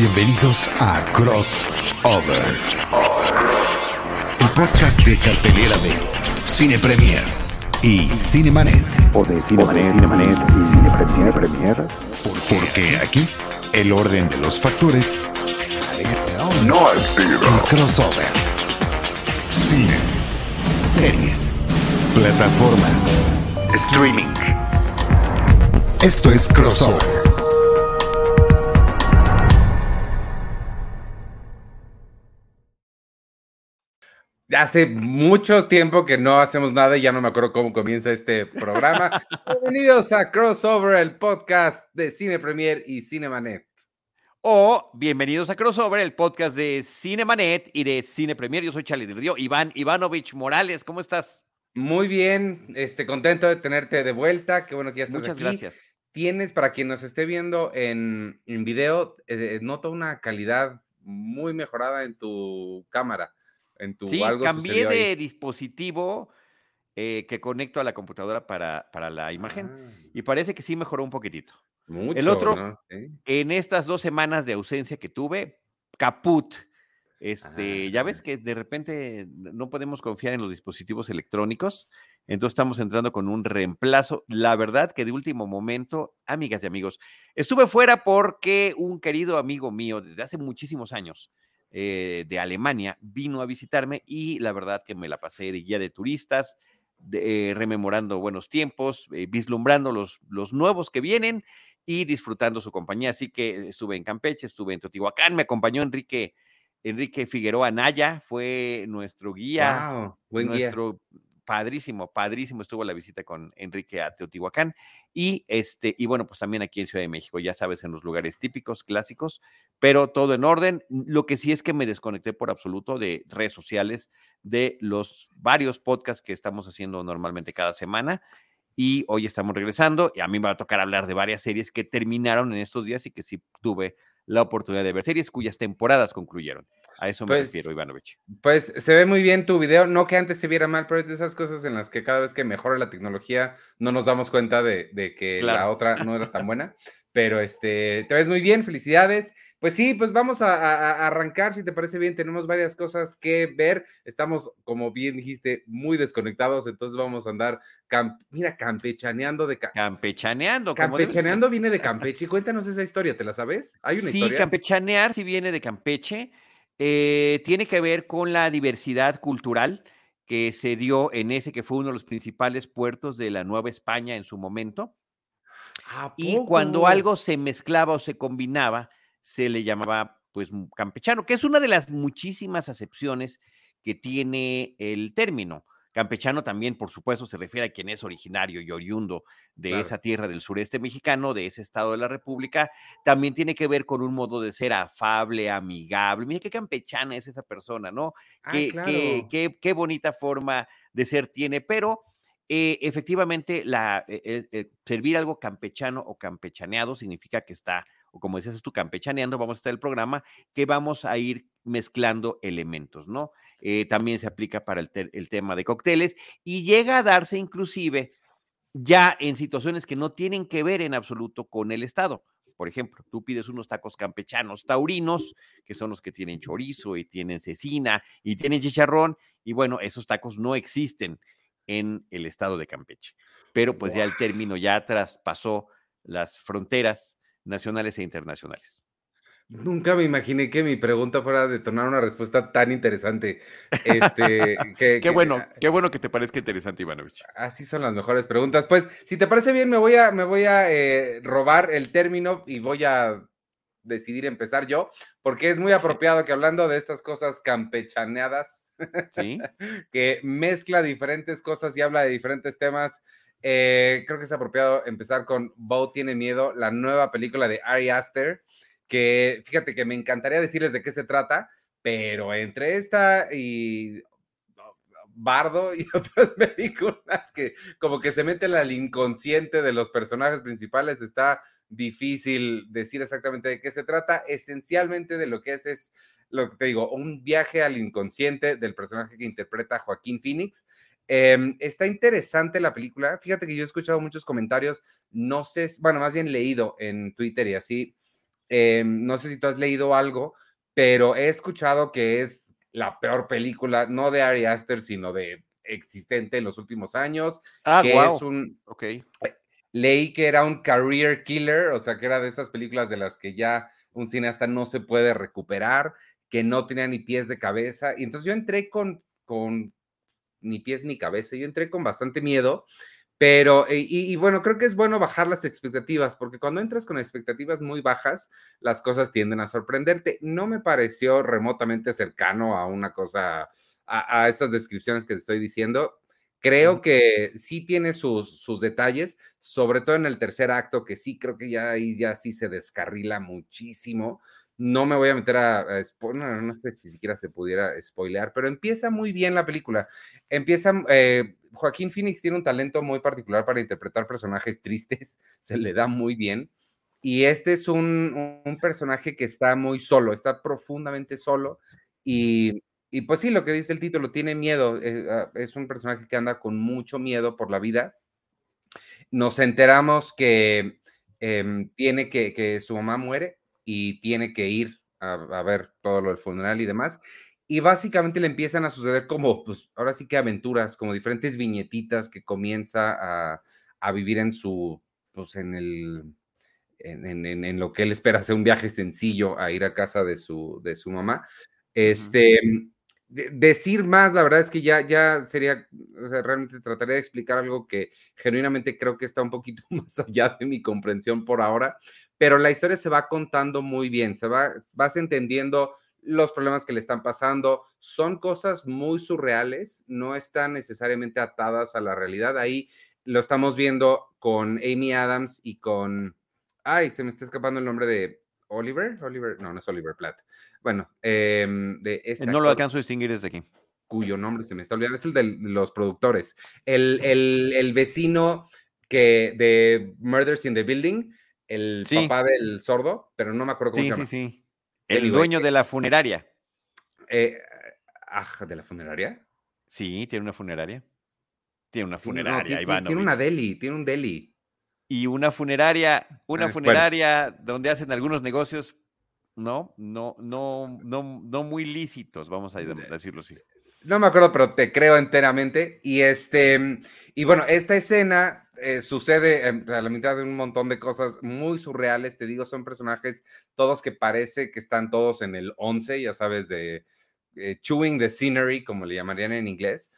Bienvenidos a Crossover, el podcast de cartelera de Cine Premier y Cinemanet. O de Cinemanet, Cinemanet y Cine Premier, Premier. Porque aquí el orden de los factores No altera. en Crossover. Cine, series, plataformas. Streaming. Esto es Crossover. Hace mucho tiempo que no hacemos nada y ya no me acuerdo cómo comienza este programa. Bienvenidos a Crossover, el podcast de Cine Premier y Cinemanet. O bienvenidos a Crossover, el podcast de Cinemanet y de Cine Premier. Yo soy Charlie del Río. Iván Ivanovich Morales, ¿cómo estás? Muy bien, este, contento de tenerte de vuelta. Qué bueno que ya estás Muchas aquí. gracias. Tienes, para quien nos esté viendo en, en video, eh, noto una calidad muy mejorada en tu cámara. En tu Sí, algo cambié sucedió ahí. de dispositivo eh, que conecto a la computadora para, para la imagen Ah, y parece que sí mejoró un poquitito. mucho, otro- ¿no? Sí. En estas dos semanas de ausencia que tuve, caput. Este, ya ves Ah. que de repente no podemos confiar en los dispositivos electrónicos, entonces estamos entrando con un reemplazo. La verdad que de último momento, amigas y amigos, estuve fuera porque un querido amigo mío desde hace muchísimos años eh, de Alemania vino a visitarme y la verdad que me la pasé de guía de turistas, de- eh, rememorando buenos tiempos, eh, vislumbrando los, los nuevos que vienen y disfrutando su compañía. Así que estuve en Campeche, estuve en Teotihuacán, me acompañó Enrique, Enrique Figueroa Naya, fue nuestro guía, Wow, buen guía. Padrísimo, padrísimo estuvo la visita con Enrique a Teotihuacán y este y bueno, pues también aquí en Ciudad de México, ya sabes, en los lugares típicos, clásicos, pero todo en orden. Lo que sí es que me desconecté por absoluto de redes sociales, de los varios podcasts que estamos haciendo normalmente cada semana y hoy estamos regresando y a mí me va a tocar hablar de varias series que terminaron en estos días y que sí tuve la oportunidad de ver series cuyas temporadas concluyeron. A eso me Pues, refiero, Ivanovich. Pues se ve muy bien tu video, no que antes se viera mal, pero es de esas cosas en las que cada vez que mejora la tecnología no nos damos cuenta de, de que la otra no era tan buena. Pero este, te ves muy bien, felicidades. Pues sí, pues vamos a, a- a arrancar, si te parece bien, tenemos varias cosas que ver. Estamos, como bien dijiste, muy desconectados, entonces vamos a andar, cam- mira, campechaneando de... ca- Campechaneando. campechaneando viene de Campeche. Cuéntanos esa historia, ¿te la sabes? ¿Hay una sí, historia? campechanear si viene de Campeche. Eh, tiene que ver con la diversidad cultural que se dio en ese que fue uno de los principales puertos de la Nueva España en su momento. ¿A Y cuando algo se mezclaba o se combinaba, se le llamaba pues campechano, que es una de las muchísimas acepciones que tiene el término. Campechano también, por supuesto, se refiere a quien es originario y oriundo de Claro. esa tierra del sureste mexicano, de ese estado de la República. También tiene que ver con un modo de ser afable, amigable. Mira qué campechana es esa persona, ¿no? Ah, qué, claro. qué- qué- qué bonita forma de ser tiene, pero eh, efectivamente la, eh, eh, eh, servir algo campechano o campechaneado significa que está, o como decías tú, campechaneando, vamos a estar el programa, que vamos a ir mezclando elementos, ¿no? Eh, también se aplica para el, te- el tema de cócteles y llega a darse inclusive ya en situaciones que no tienen que ver en absoluto con el Estado. Por ejemplo, tú pides unos tacos campechanos taurinos, que son los que tienen chorizo y tienen cecina y tienen chicharrón, y bueno, esos tacos no existen en el estado de Campeche. Pero pues ya el término ya traspasó las fronteras nacionales e internacionales. Nunca me imaginé que mi pregunta fuera a detonar una respuesta tan interesante. Este, que, Qué que- bueno, qué bueno que te parezca interesante, Ivanovich. Así son las mejores preguntas. Pues, si te parece bien, me voy a, me voy a eh, robar el término y voy a decidir empezar yo, porque es muy apropiado que hablando de estas cosas campechaneadas, ¿Sí? que mezcla diferentes cosas y habla de diferentes temas. eh, creo que es apropiado empezar con Bo tiene miedo, la nueva película de Ari Aster, que fíjate que me encantaría decirles de qué se trata, pero entre esta y Bardo y otras películas que como que se meten al inconsciente de los personajes principales, está difícil decir exactamente de qué se trata. Esencialmente de lo que es es lo que te digo, un viaje al inconsciente del personaje que interpreta Joaquín Phoenix. Eh, está interesante la película. Fíjate que yo he escuchado muchos comentarios, no sé, bueno, más bien leído en Twitter y así, eh, no sé si tú has leído algo, pero he escuchado que es la peor película, no de Ari Aster, sino de existente en los últimos años. Ah, que es un, Ok. leí que era un career killer, o sea, que era de estas películas de las que ya un cineasta no se puede recuperar, que no tenía ni pies de cabeza. Y entonces yo entré con, con ni pies ni cabeza, yo entré con bastante miedo, pero, eh, y, y bueno, creo que es bueno bajar las expectativas, porque cuando entras con expectativas muy bajas, las cosas tienden a sorprenderte. No me pareció remotamente cercano a una cosa, a, a estas descripciones que te estoy diciendo. Creo que sí tiene sus, sus detalles, sobre todo en el tercer acto, que sí creo que ya ahí ya sí se descarrila muchísimo. No me voy a meter a, a no sé si siquiera se pudiera spoilear, pero empieza muy bien la película. Empieza, eh, Joaquín Phoenix tiene un talento muy particular para interpretar personajes tristes, se le da muy bien. Y este es un, un personaje que está muy solo, está profundamente solo y, y pues sí, lo que dice el título, tiene miedo, eh, ah, es un personaje que anda con mucho miedo por la vida. Nos enteramos que em, tiene que, que su mamá muere y tiene que ir a, a ver todo lo del funeral y demás. Y básicamente le empiezan a suceder como, pues ahora sí que aventuras, como diferentes viñetitas que comienza a, a vivir en su, pues en el, en, en- lo que él espera ser un viaje sencillo a ir a casa de su, de su mamá. Este, de- decir más, la verdad es que ya, ya sería, realmente trataría de explicar algo que genuinamente creo que está un poquito más allá de mi comprensión por ahora, pero la historia se va contando muy bien, se va, vas entendiendo los problemas que le están pasando, son cosas muy surreales, no están necesariamente atadas a la realidad, ahí lo estamos viendo con Amy Adams y con, ay, se me está escapando el nombre de Oliver, Oliver, no, no es Oliver Platt, bueno, em, de este No lo alcanzo a distinguir desde aquí. cuyo nombre se me está olvidando, es el de los productores. El, el, el vecino que de Murders in the Building, el Sí. papá del sordo, pero no me acuerdo cómo Sí, se sí, llama. sí. El Anyway, dueño de la funeraria. Eh, ah, ¿de la funeraria? Sí, tiene una funeraria. Tiene una Tiene, no, funeraria, ti- ti- tiene, una deli, tiene un deli. Y una funeraria, una bueno. funeraria donde hacen algunos negocios, no, no, no, no, no muy lícitos, vamos a decirlo así. No me acuerdo, pero te creo enteramente. Y este, y bueno, esta escena eh, sucede a la mitad de un montón de cosas muy surreales. Te digo, son personajes todos que parece que están todos en el 11, ya sabes, de eh, chewing the scenery, como le llamarían en inglés.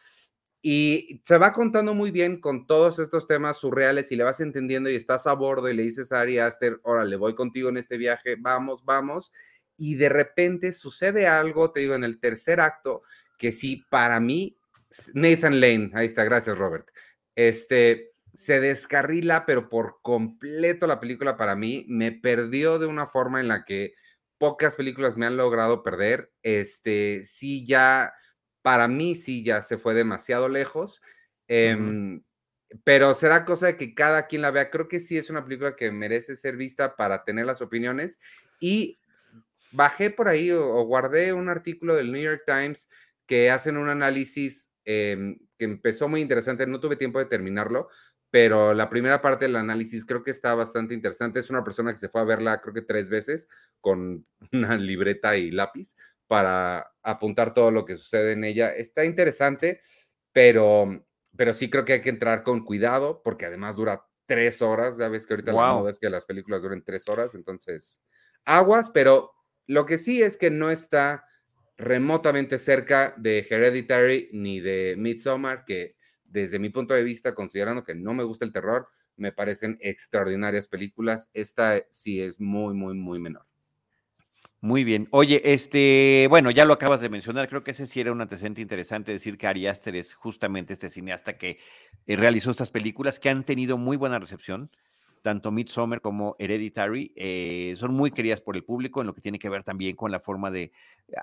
Y se va contando muy bien con todos estos temas surreales y le vas entendiendo y estás a bordo y le dices a Ari Aster, órale, voy contigo en este viaje, vamos, vamos. Y de repente sucede algo, te digo, en el tercer acto, que sí, para mí, Nathan Lane, ahí está, gracias Robert, este, se descarrila, pero por completo la película para mí me perdió de una forma en la que pocas películas me han logrado perder. Este, sí, ya, para mí sí, ya se fue demasiado lejos. Em, Pero será cosa de que cada quien la vea. Creo que sí es una película que merece ser vista para tener las opiniones. Y bajé por ahí o, o guardé un artículo del New York Times que hacen un análisis em, que empezó muy interesante. No tuve tiempo de terminarlo, pero la primera parte del análisis creo que está bastante interesante. Es una persona que se fue a verla creo que tres veces con una libreta y lápiz para apuntar todo lo que sucede en ella. Está interesante, pero, pero sí creo que hay que entrar con cuidado porque además dura tres horas. Ya ves que ahorita la moda es que las películas duren tres horas, entonces aguas, pero lo que sí es que no está remotamente cerca de Hereditary ni de Midsommar, que desde mi punto de vista, considerando que no me gusta el terror, me parecen extraordinarias películas. Esta sí es muy, muy, muy menor. Muy bien. Oye, este, bueno, ya lo acabas de mencionar, creo que ese sí era un antecedente interesante decir que Ari Aster es justamente este cineasta que eh, realizó estas películas que han tenido muy buena recepción, tanto Midsommar como Hereditary, eh, son muy queridas por el público en lo que tiene que ver también con la forma de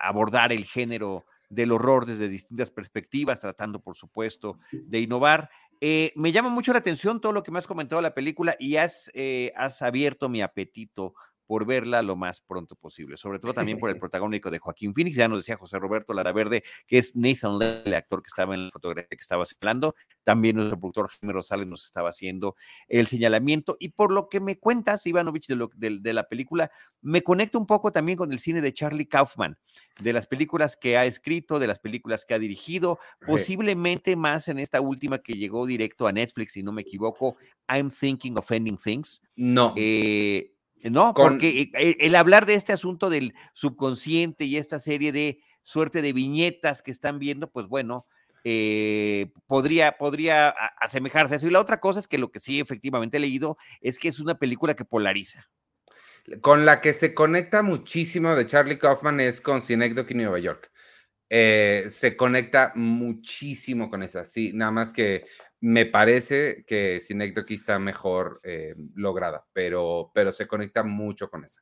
abordar el género del horror desde distintas perspectivas, tratando, por supuesto, de innovar. Eh, me llama mucho la atención todo lo que me has comentado de la película y has, has abierto mi apetito por verla lo más pronto posible, sobre todo también por el protagónico de Joaquín Phoenix, ya nos decía José Roberto Lara Verde, que es Nathan Lane, el actor que estaba en la fotografía que estaba hablando, también nuestro productor Jaime Rosales nos estaba haciendo el señalamiento, y por lo que me cuentas, Ivanovich, de, lo, de, de la película, me conecto un poco también con el cine de Charlie Kaufman, de las películas que ha escrito, de las películas que ha dirigido, posiblemente más en esta última que llegó directo a Netflix, si no me equivoco, I'm Thinking of Ending Things. No. Eh, no, Con- porque el, el hablar de este asunto del subconsciente y esta serie de suerte de viñetas que están viendo, pues bueno, eh, podría, podría asemejarse a eso. Y la otra cosa es que lo que sí efectivamente he leído es que es una película que polariza. Con la que se conecta muchísimo de Charlie Kaufman es con Synecdoche y Nueva York. Eh, se conecta muchísimo con esa, sí, nada más que me parece que Synecdoche está mejor eh, lograda, pero, pero se conecta mucho con esa.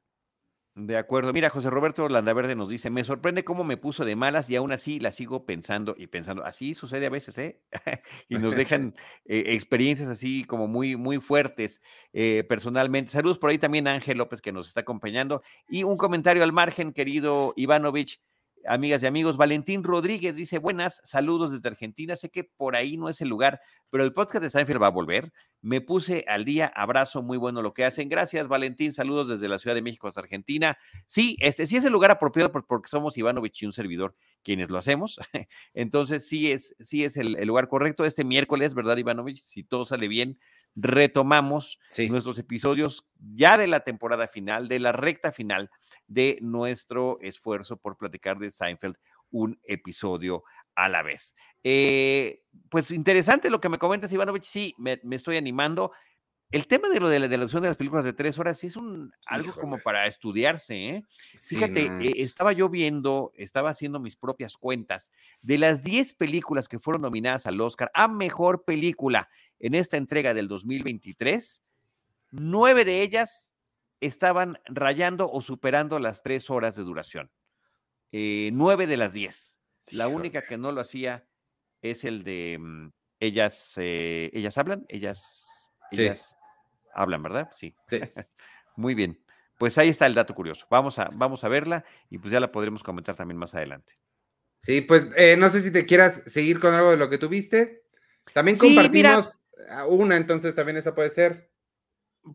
De acuerdo. Mira, José Roberto Landaverde nos dice, me sorprende cómo me puso de malas y aún así la sigo pensando y pensando. Así sucede a veces, ¿eh? y nos dejan eh, experiencias así como muy, muy fuertes eh, personalmente. Saludos por ahí también a Ángel López que nos está acompañando. Y un comentario al margen, querido Ivanovich. Amigas y amigos, Valentín Rodríguez dice, buenas, saludos desde Argentina. Sé que por ahí no es el lugar, pero el podcast de Seinfeld va a volver. Me puse al día, abrazo, muy bueno lo que hacen. Gracias, Valentín, saludos desde la Ciudad de México hasta Argentina. Sí, este sí es el lugar apropiado por- porque somos Ivanovich y un servidor quienes lo hacemos. Entonces, sí es, sí es el, el lugar correcto. Este miércoles, ¿verdad, Ivanovich? Si todo sale bien, retomamos Sí. nuestros episodios ya de la temporada final, de la recta final de nuestro esfuerzo por platicar de Seinfeld un episodio a la vez. Eh, pues interesante lo que me comentas, Ivanovich. Sí, me, me estoy animando. El tema de lo de la de la duración de las películas de tres horas sí es un algo como para estudiarse, ¿eh? Sí, Fíjate, no. eh, estaba yo viendo, estaba haciendo mis propias cuentas de las 10 películas que fueron nominadas al Oscar a mejor película en esta entrega del 2023. Nueve de ellas estaban rayando o superando las tres horas de duración. Eh, nueve de las diez. La única que no lo hacía es el de mm, ellas, eh, ellas hablan, ellas, Sí. ellas hablan, ¿verdad? Sí. Sí. Muy bien. Pues ahí está el dato curioso. Vamos a, vamos a verla y pues ya la podremos comentar también más adelante. Sí, pues eh, no sé si te quieras seguir con algo de lo que tuviste. También Sí, compartimos a una, entonces también esa puede ser.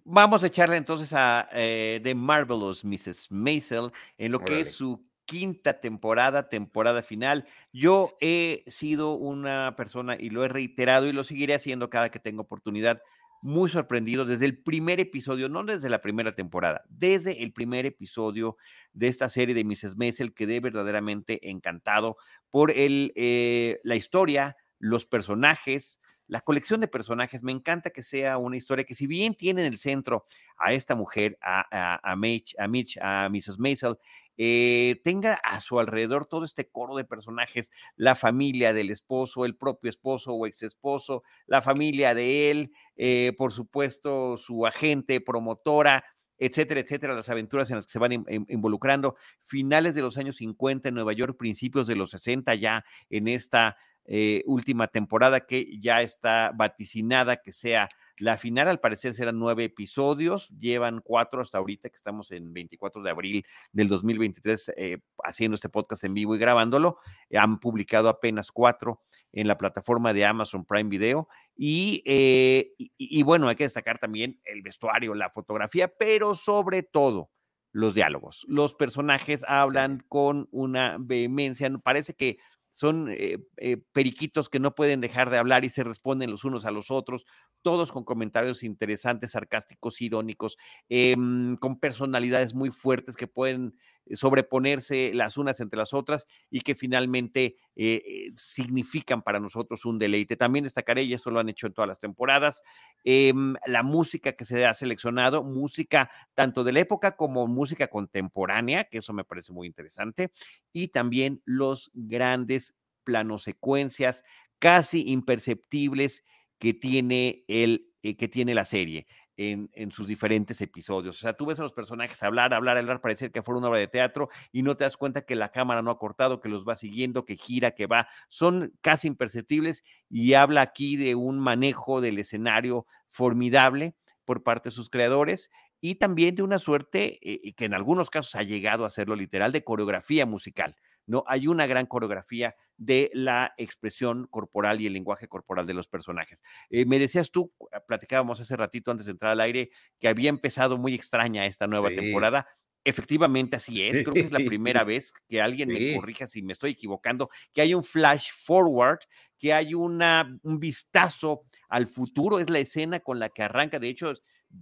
Vamos a echarle entonces a eh, The Marvelous Mrs. Maisel en lo que es su quinta temporada, temporada final. Yo he sido una persona y lo he reiterado y lo seguiré haciendo cada que tengo oportunidad, muy sorprendido desde el primer episodio, no desde la primera temporada, desde el primer episodio de esta serie de Mrs. Maisel, quedé verdaderamente encantado por el, eh, la historia, los personajes, la colección de personajes. Me encanta que sea una historia que si bien tiene en el centro a esta mujer, a, a, a, Mitch, a, Mitch, a Mrs. Maisel, eh, tenga a su alrededor todo este coro de personajes, la familia del esposo, el propio esposo o ex esposo, la familia de él, eh, por supuesto su agente, promotora, etcétera, etcétera, las aventuras en las que se van in- in- involucrando, finales de los años 50 en Nueva York, principios de los 60 ya en esta eh, última temporada que ya está vaticinada que sea la final, al parecer serán nueve episodios, llevan cuatro hasta ahorita que estamos en 24 de abril del 2023 eh, haciendo este podcast en vivo y grabándolo, han publicado apenas cuatro en la plataforma de Amazon Prime Video y, eh, y, y bueno, hay que destacar también el vestuario, la fotografía, pero sobre todo los diálogos. Los personajes hablan con una vehemencia, parece que son eh, eh, periquitos que no pueden dejar de hablar y se responden los unos a los otros, todos con comentarios interesantes, sarcásticos, irónicos, eh, con personalidades muy fuertes que pueden sobreponerse las unas entre las otras y que finalmente eh, eh, significan para nosotros un deleite. También destacaré, y eso lo han hecho en todas las temporadas, eh, la música que se ha seleccionado, música tanto de la época como música contemporánea, que eso me parece muy interesante, y también los grandes planos secuencias casi imperceptibles que tiene, el, eh, que tiene la serie. En, sus diferentes episodios. O sea, tú ves a los personajes hablar, hablar, hablar, parecer que fuera una obra de teatro y no te das cuenta que la cámara no ha cortado, que los va siguiendo, que gira, que va. Son casi imperceptibles y habla aquí de un manejo del escenario formidable por parte de sus creadores. y también de una suerte eh, que en algunos casos ha llegado a hacerlo literal de coreografía musical. ¿No? Hay una gran coreografía de la expresión corporal y el lenguaje corporal de los personajes. Eh, me decías tú, platicábamos hace ratito antes de entrar al aire, que había empezado muy extraña esta nueva Sí. temporada. Efectivamente, así es. Creo que es la primera vez que alguien me corrija si me estoy equivocando, que hay un flash forward, que hay una, un vistazo al futuro. Es la escena con la que arranca. De hecho,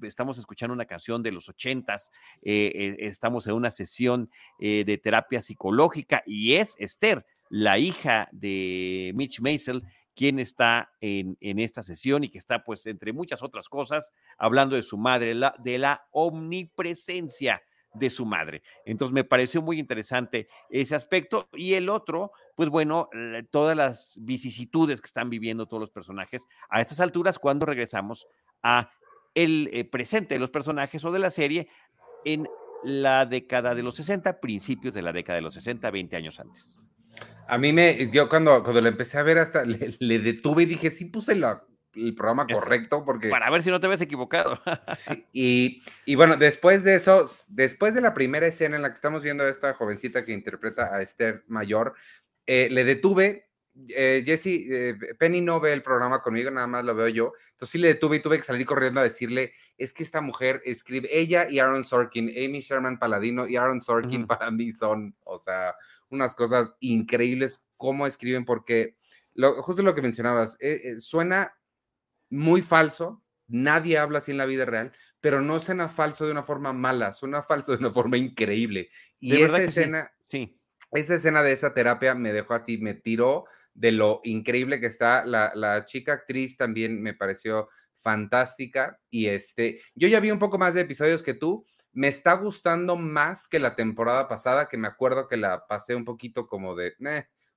estamos escuchando una canción de los ochentas. eh, eh, estamos en una sesión eh, de terapia psicológica y es Esther, la hija de Mitch Maisel, quien está en, en esta sesión y que está, pues, entre muchas otras cosas, hablando de su madre, de la omnipresencia de su madre. Entonces me pareció muy interesante ese aspecto. Y el otro, pues bueno, todas las vicisitudes que están viviendo todos los personajes a estas alturas cuando regresamos a el eh, presente de los personajes o de la serie en la década de los 60, principios de la década de los 60, 20 años antes. A mí me, yo cuando, cuando lo empecé a ver hasta le, le detuve y dije, sí puse la- el programa correcto porque... Para ver si no te ves equivocado. Sí, y, y bueno, después de eso, después de la primera escena en la que estamos viendo a esta jovencita que interpreta a Esther Mayor, eh, le detuve. Eh, Jesse, eh, Penny no ve el programa conmigo, nada más lo veo yo. Entonces sí le detuve y tuve que salir corriendo a decirle, es que esta mujer escribe, ella y Aaron Sorkin, Amy Sherman Paladino y Aaron Sorkin Ujú. para mí son, o sea, unas cosas increíbles cómo escriben, porque lo, justo lo que mencionabas, eh, eh, suena muy falso, nadie habla así en la vida real, pero no suena falso de una forma mala, suena falso de una forma increíble. Y esa sí. escena, Sí. esa escena de esa terapia me dejó así, me tiró de lo increíble que está. La, la chica actriz también me pareció fantástica. Y este, yo ya vi un poco más de episodios que tú. Me está gustando más que la temporada pasada, que me acuerdo que la pasé un poquito como de,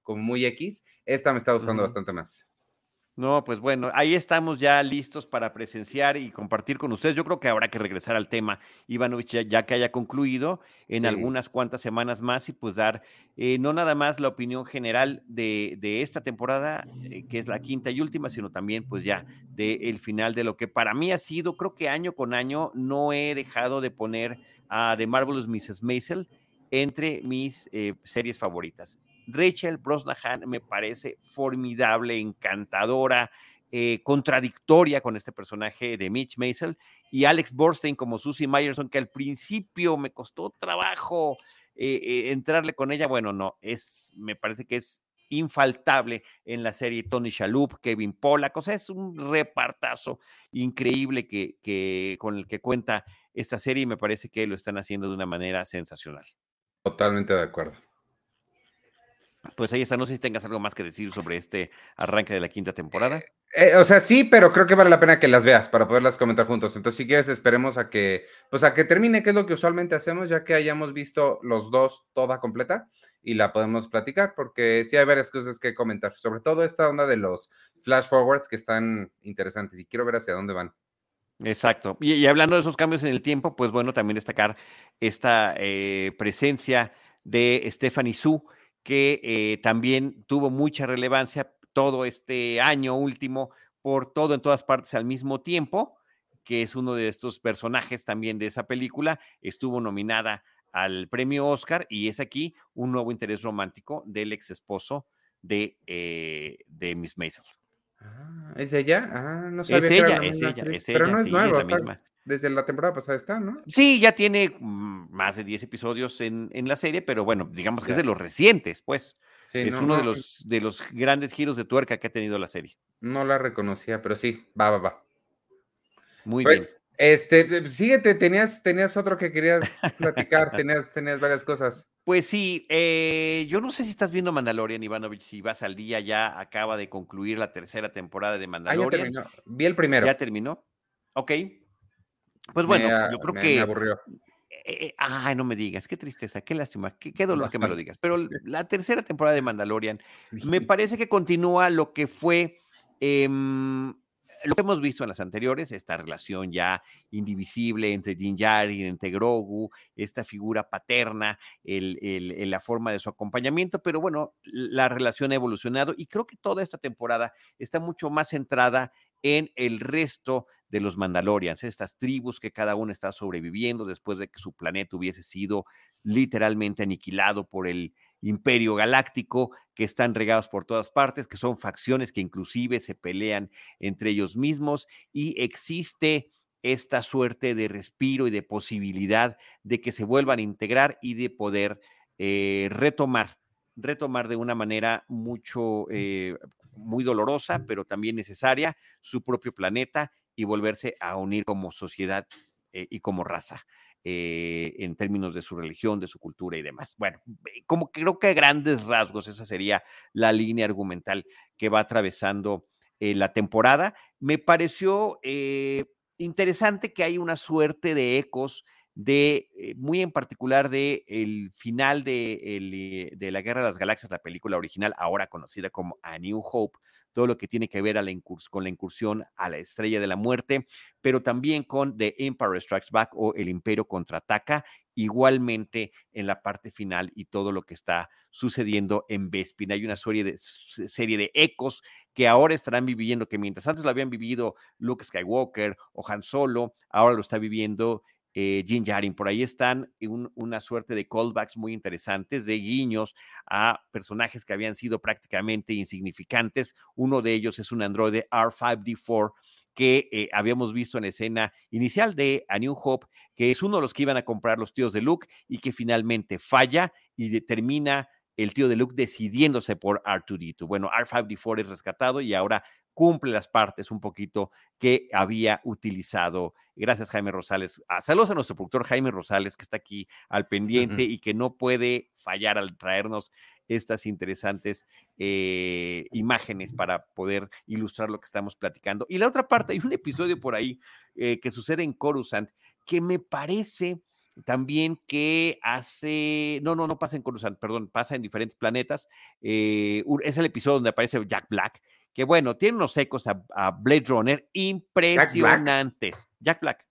como muy X. Esta me está gustando bastante más. No, pues bueno, ahí estamos ya listos para presenciar y compartir con ustedes. Yo creo que habrá que regresar al tema, Ivanovich, ya, ya que haya concluido en Sí. algunas cuantas semanas más y pues dar eh, no nada más la opinión general de, de esta temporada, eh, que es la quinta y última, sino también pues ya del final de lo que para mí ha sido, creo que año con año no he dejado de poner a The Marvelous Mrs. Maisel entre mis eh, series favoritas. Rachel Brosnahan me parece formidable, encantadora, eh, contradictoria con este personaje de Mitch Maisel y Alex Borstein como Susie Myerson, que al principio me costó trabajo eh, eh, entrarle con ella. Bueno, no, es, me parece que es infaltable en la serie Tony Shalhoub, Kevin Pollack, o sea, es un repartazo increíble que, que, con el que cuenta esta serie y me parece que lo están haciendo de una manera sensacional. Totalmente de acuerdo. Pues ahí está, no sé si tengas algo más que decir sobre este arranque de la quinta temporada. Eh, o sea, sí, pero creo que vale la pena que las veas para poderlas comentar juntos. Entonces, si quieres, esperemos a que, pues a que termine, que es lo que usualmente hacemos, ya que hayamos visto los dos toda completa y la podemos platicar, porque sí hay varias cosas que comentar, sobre todo esta onda de los flash forwards que están interesantes y quiero ver hacia dónde van. Exacto. Y, y hablando de esos cambios en el tiempo, pues bueno, también destacar esta eh, presencia de Stephanie Su, que eh, también tuvo mucha relevancia todo este año último por todo en todas partes al mismo tiempo, que es uno de estos personajes también de esa película, estuvo nominada al premio Oscar y es aquí un nuevo interés romántico del ex esposo de, eh, de Miss Maisel. Ah, ¿Es ella? Ah, no Es sabía que era ella, la es ella, es Pero ella, no es sí, nuevo, la misma. Desde la temporada pasada está, ¿no? Sí, ya tiene mm, más de 10 episodios en, en la serie, pero bueno, digamos que es Ya. de los recientes, pues. Sí, es no, uno de no, los, de los grandes giros de tuerca que ha tenido la serie. No la reconocía, pero sí, va, va, va. Muy Pues, este, síguete, tenías, tenías otro que querías platicar, tenías, tenías varias cosas. bien. Pues sí, eh, yo no sé si estás viendo Mandalorian, Ivanovich, si vas al día, ya acaba de concluir la tercera temporada de Ah, ya Mandalorian. terminó. Vi el primero. ¿Ya terminó? Ok. Pues bueno, yo creo me- que... Me aburrió. Eh, eh, ay, no me digas, qué tristeza, qué lástima, qué, qué dolor que me lo digas. Pero la tercera temporada de Mandalorian me parece que continúa lo que fue em, lo que hemos visto en las anteriores, esta relación ya indivisible entre Din Djarin, entre Grogu, esta figura paterna, el- el- el- la forma de su acompañamiento, pero bueno, la relación ha evolucionado y creo que toda esta temporada está mucho más centrada en el resto de los Mandalorians, estas tribus que cada una está sobreviviendo después de que su planeta hubiese sido literalmente aniquilado por el imperio galáctico, que están regados por todas partes, que son facciones que inclusive se pelean entre ellos mismos y existe esta suerte de respiro y de posibilidad de que se vuelvan a integrar y de poder eh, retomar, retomar de una manera mucho, eh, muy dolorosa, pero también necesaria, su propio planeta y volverse a unir como sociedad eh, y como raza. en términos de su religión, de su cultura y demás. Bueno, como creo que a grandes rasgos esa sería la línea argumental que va atravesando la temporada. Me pareció interesante que hay una suerte de ecos de, eh, muy en particular de el final de, eh, de, La Guerra de las Galaxias, la película original, ahora conocida como A New Hope, todo lo que tiene que ver con la incursión a la Estrella de la Muerte, pero también con The Empire Strikes Back o El Imperio Contraataca, igualmente en la parte final y todo lo que está sucediendo en Bespin. Hay una serie de, serie de ecos que ahora estarán viviendo, que mientras antes lo habían vivido Luke Skywalker o Han Solo, ahora lo está viviendo eh, Jin. Por ahí están una suerte de callbacks muy interesantes, de guiños a personajes que habían sido prácticamente insignificantes. Uno de ellos es un androide R5D4 que eh, habíamos visto en la escena inicial de A New Hope, que es uno de los que iban a comprar los tíos de Luke y que finalmente falla y determina el tío de Luke decidiéndose por R2D2. Bueno, R5D4 es rescatado y ahora cumple las partes un poquito que había utilizado. Gracias, Jaime Rosales. Ah, saludos a nuestro productor Jaime Rosales, que está aquí al pendiente y que no puede fallar al traernos estas interesantes eh, imágenes para poder ilustrar lo que estamos platicando. Y la otra parte, hay un episodio por ahí eh, que sucede en Coruscant que me parece también que hace, no, no, no pasa en Coruscant, perdón, pasa en diferentes planetas. Eh, es el episodio donde aparece Jack Black que bueno, tiene unos ecos a, Blade Runner impresionantes. Jack Black.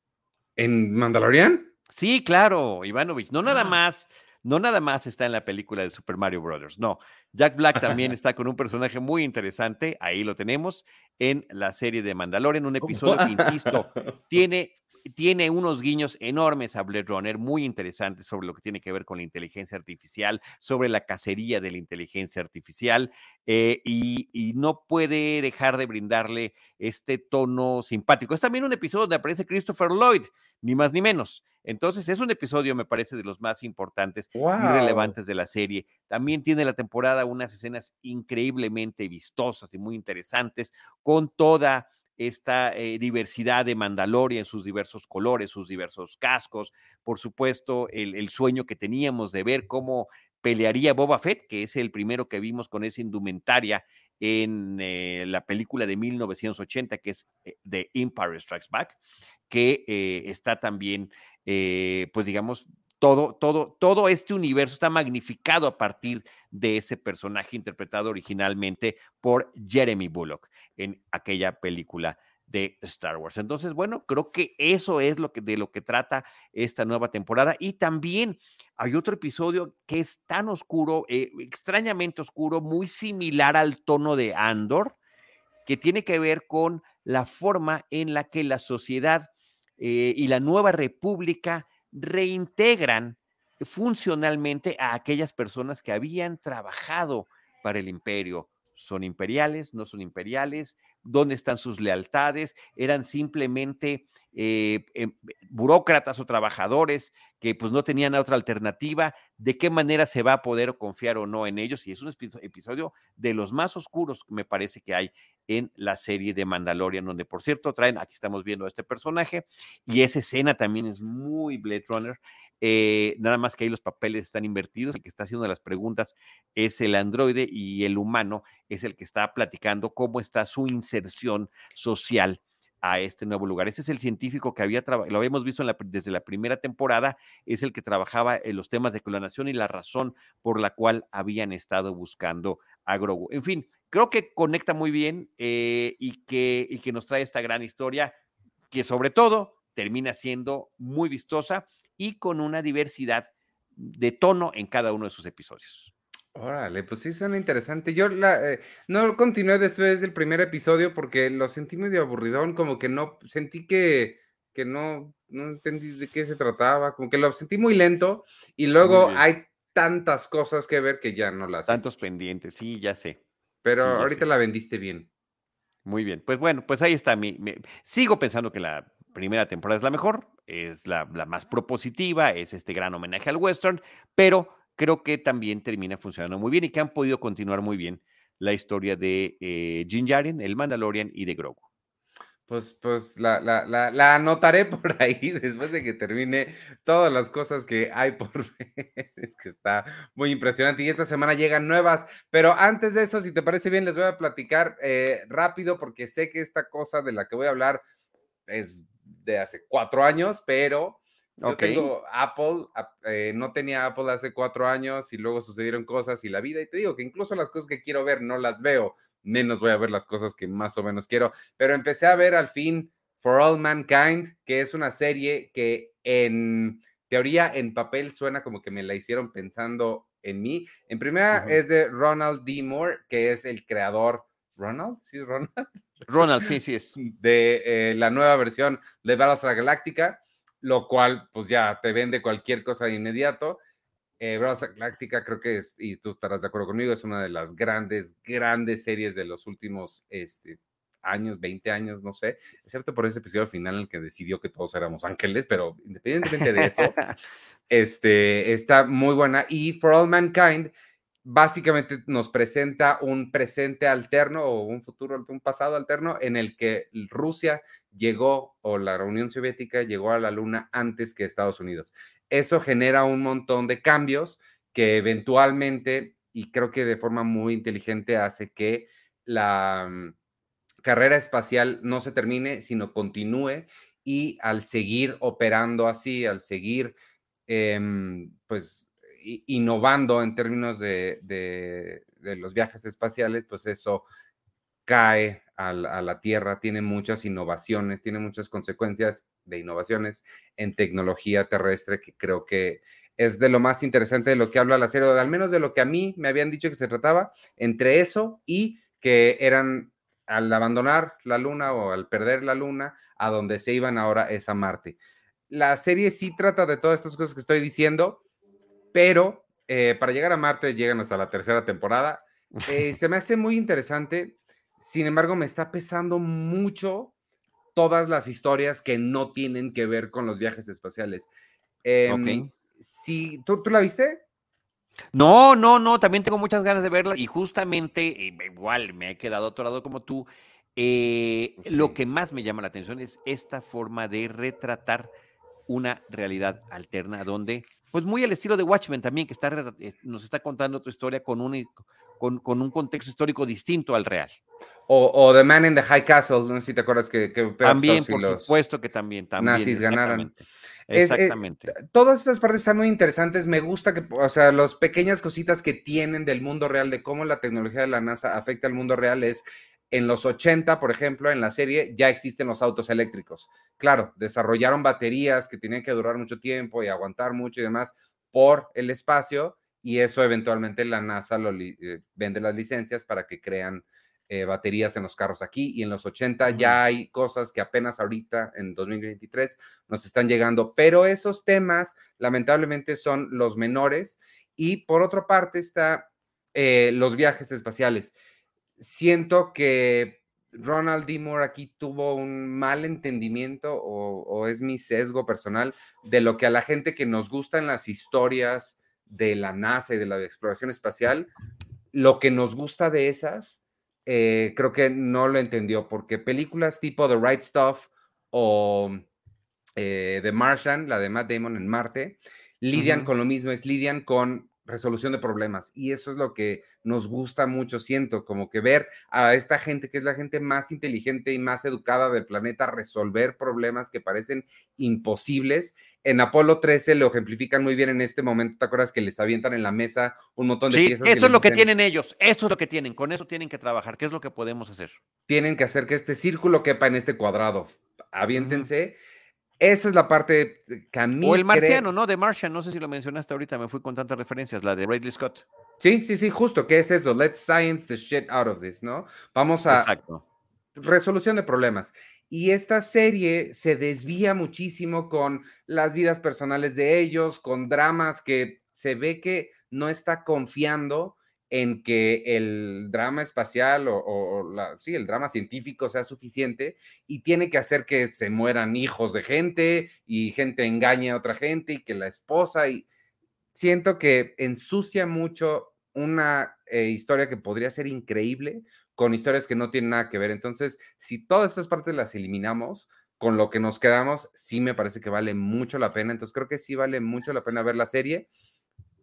¿En Mandalorian? Sí, claro, Ivanovich. No nada ah. más, no nada más está en la película de Super Mario Brothers. No, Jack Black también está con un personaje muy interesante. Ahí lo tenemos en la serie de Mandalorian, un episodio que, insisto, tiene tiene unos guiños enormes a Blade Runner, muy interesantes sobre lo que tiene que ver con la inteligencia artificial, sobre la cacería de la inteligencia artificial, eh, y, no puede dejar de brindarle este tono simpático. Es también un episodio donde aparece Christopher Lloyd, ni más ni menos. Entonces es un episodio, me parece, de los más importantes y relevantes de la serie. También tiene la temporada unas escenas increíblemente vistosas y muy interesantes, con toda esta eh, diversidad de Mandalorian, sus diversos colores, sus diversos cascos, por supuesto, el, sueño que teníamos de ver cómo pelearía Boba Fett, que es el primero que vimos con esa indumentaria en eh, la película de 1980, que es eh, The Empire Strikes Back, que está también, pues digamos, todo, todo, todo este universo está magnificado a partir de ese personaje interpretado originalmente por Jeremy Bullock en aquella película de Star Wars. Entonces, bueno, creo que eso es lo que, de lo que trata esta nueva temporada. Y también hay otro episodio que es tan oscuro, eh, extrañamente oscuro, muy similar al tono de Andor, que tiene que ver con la forma en la que la sociedad eh, y la nueva república reintegran funcionalmente a aquellas personas que habían trabajado para el imperio. ¿Son imperiales? ¿No son imperiales? ¿Dónde están sus lealtades? ¿Eran simplemente eh, em, burócratas o trabajadores que pues no tenían otra alternativa? ¿De qué manera se va a poder confiar o no en ellos? Y es un episodio de los más oscuros, me parece que hay en la serie de Mandalorian, donde por cierto traen, aquí estamos viendo a este personaje, y esa escena también es muy Blade Runner, eh, nada más que ahí los papeles están invertidos, el que está haciendo las preguntas es el androide y el humano es el que está platicando cómo está su inserción social a este nuevo lugar. Ese es el científico que había lo habíamos visto desde la primera temporada, es el que trabajaba en los temas de clonación y la razón por la cual habían estado buscando a Grogu. En fin, creo que conecta muy bien eh, y que nos trae esta gran historia que sobre todo termina siendo muy vistosa y con una diversidad de tono en cada uno de sus episodios. Órale, pues sí suena interesante. Yo la, eh, no continué después del primer episodio porque lo sentí medio aburridón, como que no, sentí que, que no, no entendí de qué se trataba, como que lo sentí muy lento y luego hay tantas cosas que ver que ya no las... Tantos pendientes, sí, ya sé. Pero sí, ya ahorita sé. la vendiste bien. Muy bien. Pues bueno, pues ahí está. Mi, mi- Sigo pensando que la primera temporada es la mejor, es la, la más propositiva, es este gran homenaje al western, pero creo que también termina funcionando muy bien y que han podido continuar muy bien la historia de eh, Jin Djarin, el Mandalorian y de Grogu. Pues, pues la, la, la, la anotaré por ahí después de que termine todas las cosas que hay por ver. Es que está muy impresionante. Y esta semana llegan nuevas. Pero antes de eso, si te parece bien, les voy a platicar eh, rápido porque sé que esta cosa de la que voy a hablar es de hace cuatro años, pero yo Ok. tengo Apple, ap- eh, no tenía Apple hace cuatro años y luego sucedieron cosas y la vida, y te digo que incluso las cosas que quiero ver no las veo, menos voy a ver las cosas que más o menos quiero, pero empecé a ver al fin For All Mankind, que es una serie que en teoría, en papel, suena como que me la hicieron pensando en mí. En primera es de Ronald D. Moore, que es el creador. ¿Ronald? ¿Sí, Ronald? Ronald, sí, sí es. de eh, la nueva versión de Battlestar Galactica, lo cual pues ya te vende cualquier cosa de inmediato. Eh, Galactica creo que es, y tú estarás de acuerdo conmigo, es una de las grandes, grandes series de los últimos este, años, 20 años, no sé, excepto por ese episodio final en el que decidió que todos éramos ángeles, pero independientemente de eso, este, está muy buena. Y For All Mankind básicamente nos presenta un presente alterno o un futuro, un pasado alterno en el que Rusia llegó o la Unión Soviética llegó a la Luna antes que Estados Unidos. Eso genera un montón de cambios que eventualmente, y creo que de forma muy inteligente, hace que la mm, carrera espacial no se termine, sino continúe y al seguir operando así, al seguir, em, pues, innovando en términos de, de- los viajes espaciales, pues eso cae a la, a la Tierra, tiene muchas innovaciones, tiene muchas consecuencias de innovaciones en tecnología terrestre que creo que es de lo más interesante de lo que habla la serie, o al menos de lo que a mí me habían dicho que se trataba, entre eso y que eran al abandonar la luna o al perder la luna, a donde se iban ahora es a Marte. La serie sí trata de todas estas cosas que estoy diciendo, pero eh, para llegar a Marte llegan hasta la tercera temporada. Eh, se me hace muy interesante, sin embargo me está pesando mucho todas las historias que no tienen que ver con los viajes espaciales. Em, Ok. sí, ¿tú, ¿tú la viste? No, no, no, también tengo muchas ganas de verla y justamente, eh, igual me he quedado atorado como tú, eh, lo Sí. que más me llama la atención es esta forma de retratar una realidad alterna donde, pues muy al estilo de Watchmen también, que está, eh, nos está contando tu historia con un, con, con un contexto histórico distinto al real. O, o The Man in the High Castle, no sé si te acuerdas que, que También, por los supuesto que también, también. nazis ganaran. exactamente, Es- es- todas estas partes están muy interesantes. Me gusta que, o sea, las pequeñas cositas que tienen del mundo real, de cómo la tecnología de la NASA afecta al mundo real, es en los 80, por ejemplo, en la serie ya existen los autos eléctricos. Claro, desarrollaron baterías que tenían que durar mucho tiempo y aguantar mucho y demás por el espacio, y eso eventualmente la NASA lo eh, vende las licencias para que crean eh, baterías en los carros aquí. Y en los 80 ya hay cosas que apenas ahorita, en 2023, nos están llegando, pero esos temas lamentablemente son los menores y por otra parte está eh, los viajes espaciales. Siento que Ronald D. Moore aquí tuvo un mal entendimiento o, o es mi sesgo personal de lo que a la gente que nos gustan las historias de la NASA y de la exploración espacial, lo que nos gusta de esas, eh, creo que no lo entendió, porque películas tipo The Right Stuff o eh, The Martian, la de Matt Damon en Marte, lidian con lo mismo, es lidian con resolución de problemas y eso es lo que nos gusta mucho, siento, como que ver a esta gente que es la gente más inteligente y más educada del planeta resolver problemas que parecen imposibles. En Apolo 13 lo ejemplifican muy bien en este momento, ¿te acuerdas que les avientan en la mesa un montón de Sí, piezas? eso es lo que tienen ellos, eso es lo que tienen, con eso tienen que trabajar, ¿qué es lo que podemos hacer? tienen que hacer que este círculo quepa en este cuadrado. Aviéntense. Esa es la parte que a mí. O el marciano, ¿no? De Martian, no sé si lo mencionaste ahorita, me fui con tantas referencias, la de Ridley Scott. Sí, sí, sí, justo, ¿qué es eso? Let's science the shit out of this, ¿no? Vamos a Exacto. resolución de problemas. Y esta serie se desvía muchísimo con las vidas personales de ellos, con dramas que se ve que no está confiando en que el drama espacial o, sí, el drama científico sea suficiente y tiene que hacer que se mueran hijos de gente y gente engañe a otra gente y que la esposa y siento que ensucia mucho una eh, historia que podría ser increíble con historias que no tienen nada que ver. Entonces, si todas estas partes las eliminamos, con lo que nos quedamos, sí me parece que vale mucho la pena. Entonces, creo que sí vale mucho la pena ver la serie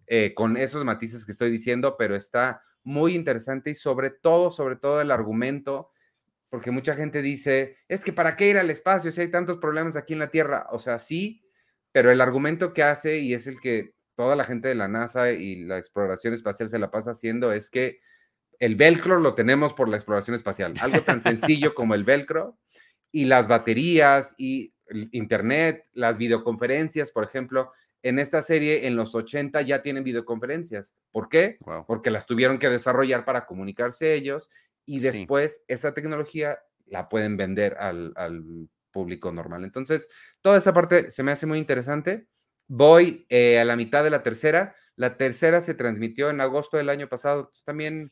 eh, con esos matices que estoy diciendo, pero está muy interesante y sobre todo, sobre todo el argumento, porque mucha gente dice, es que para qué ir al espacio si hay tantos problemas aquí en la Tierra. O sea, sí, pero el argumento que hace y es el que toda la gente de la NASA y la exploración espacial se la pasa haciendo es que el velcro lo tenemos por la exploración espacial. Algo tan sencillo como el velcro y las baterías y internet, las videoconferencias, por ejemplo, en esta serie en los 80 ya tienen videoconferencias. ¿Por qué? Wow. Porque las tuvieron que desarrollar para comunicarse ellos y Sí. después esa tecnología la pueden vender al, al público normal. Entonces, toda esa parte se me hace muy interesante. Voy eh, a la mitad de la tercera. La tercera se transmitió en agosto del año pasado. También